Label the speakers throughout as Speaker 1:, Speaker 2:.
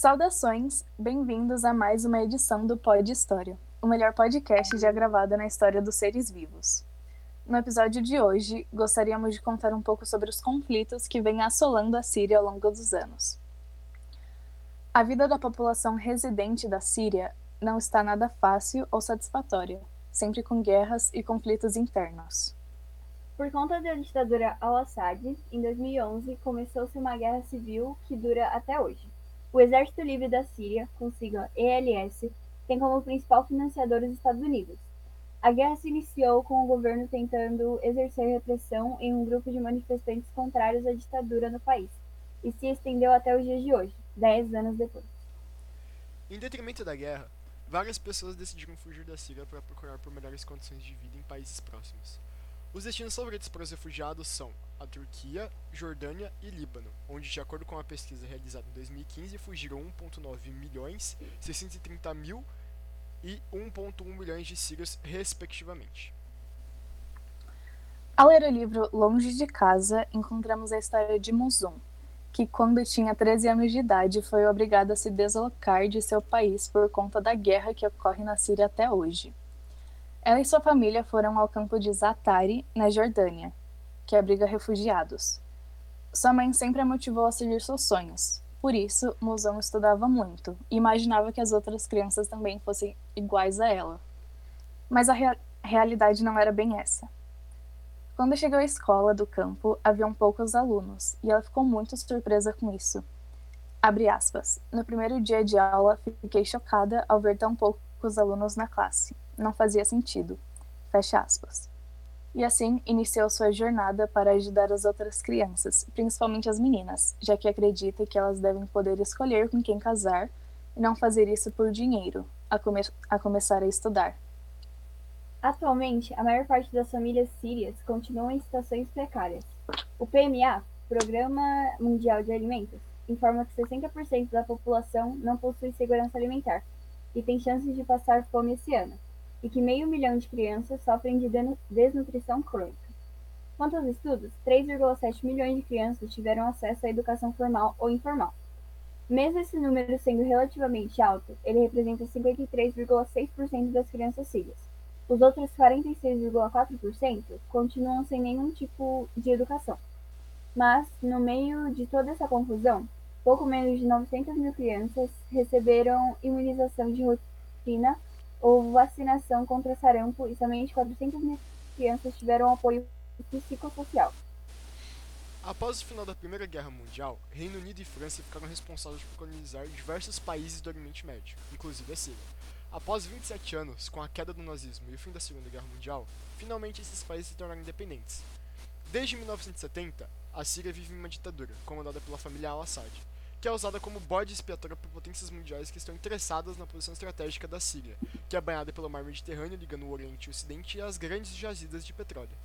Speaker 1: Saudações, bem-vindos a mais uma edição do Pod História, o melhor podcast já gravado na história dos seres vivos. No episódio de hoje, gostaríamos de contar um pouco sobre os conflitos que vêm assolando a Síria ao longo dos anos. A vida da população residente da Síria não está nada fácil ou satisfatória, sempre com guerras e conflitos internos.
Speaker 2: Por conta da ditadura al-Assad, em 2011 começou-se uma guerra civil que dura até hoje. O Exército Livre da Síria, com sigla ELS, tem como principal financiador os Estados Unidos. A guerra se iniciou com o governo tentando exercer repressão em um grupo de manifestantes contrários à ditadura no país, e se estendeu até os dias de hoje, dez anos depois.
Speaker 3: Em detrimento da guerra, várias pessoas decidiram fugir da Síria para procurar por melhores condições de vida em países próximos. Os destinos favoritos para os refugiados são a Turquia, Jordânia e Líbano, onde, de acordo com uma pesquisa realizada em 2015, fugiram 1,9 milhões, 630 mil e 1,1 milhões de sírios, respectivamente.
Speaker 1: Ao ler o livro Longe de Casa, encontramos a história de Muzum, que, quando tinha 13 anos de idade, foi obrigado a se deslocar de seu país por conta da guerra que ocorre na Síria até hoje. Ela e sua família foram ao campo de Zatari, na Jordânia, que abriga refugiados. Sua mãe sempre a motivou a seguir seus sonhos. Por isso, Musão estudava muito e imaginava que as outras crianças também fossem iguais a ela. Mas a rea realidade não era bem essa. Quando chegou à escola do campo, haviam poucos alunos e ela ficou muito surpresa com isso. Aspas. No primeiro dia de aula, fiquei chocada ao ver tão poucos alunos na classe não fazia sentido. Fecha aspas. E assim iniciou sua jornada para ajudar as outras crianças, principalmente as meninas, já que acredita que elas devem poder escolher com quem casar e não fazer isso por dinheiro, a, come a começar a estudar.
Speaker 2: Atualmente, a maior parte das famílias sírias continuam em situações precárias. O PMA, Programa Mundial de Alimentos, informa que 60% da população não possui segurança alimentar e tem chances de passar fome esse ano e que meio milhão de crianças sofrem de desnutrição crônica. Quanto aos estudos, 3,7 milhões de crianças tiveram acesso à educação formal ou informal. Mesmo esse número sendo relativamente alto, ele representa 53,6% das crianças sírias. Os outros 46,4% continuam sem nenhum tipo de educação. Mas, no meio de toda essa confusão, pouco menos de 900 mil crianças receberam imunização de rotina Houve vacinação contra sarampo e somente 400 mil crianças tiveram apoio psicossocial.
Speaker 3: Após o final da Primeira Guerra Mundial, Reino Unido e França ficaram responsáveis por colonizar diversos países do Oriente Médio, inclusive a Síria. Após 27 anos, com a queda do nazismo e o fim da Segunda Guerra Mundial, finalmente esses países se tornaram independentes. Desde 1970, a Síria vive em uma ditadura, comandada pela família al-Assad, que é usada como bode expiatório por potências mundiais que estão interessadas na posição estratégica da Síria, que é banhada pelo mar Mediterrâneo ligando o Oriente e o Ocidente e as grandes jazidas de petróleo.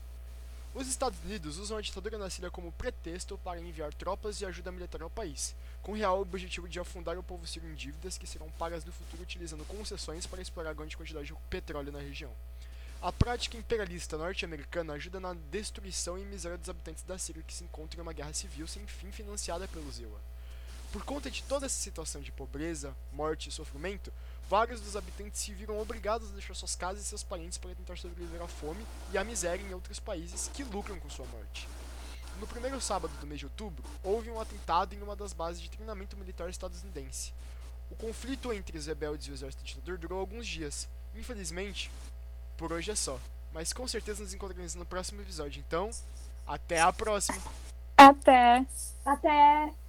Speaker 3: Os Estados Unidos usam a ditadura na Síria como pretexto para enviar tropas e ajuda militar ao país, com o real objetivo de afundar o povo sírio em dívidas que serão pagas no futuro utilizando concessões para explorar grande quantidade de petróleo na região. A prática imperialista norte-americana ajuda na destruição e miséria dos habitantes da Síria que se encontram em uma guerra civil sem fim financiada pelos EUA. Por conta de toda essa situação de pobreza, morte e sofrimento, vários dos habitantes se viram obrigados a deixar suas casas e seus parentes para tentar sobreviver à fome e à miséria em outros países que lucram com sua morte. No primeiro sábado do mês de outubro, houve um atentado em uma das bases de treinamento militar estadunidense. O conflito entre os rebeldes e o exército ditador durou alguns dias. Infelizmente, por hoje é só. Mas com certeza nos encontraremos no próximo episódio. Então, até a próxima!
Speaker 1: Até!
Speaker 2: Até!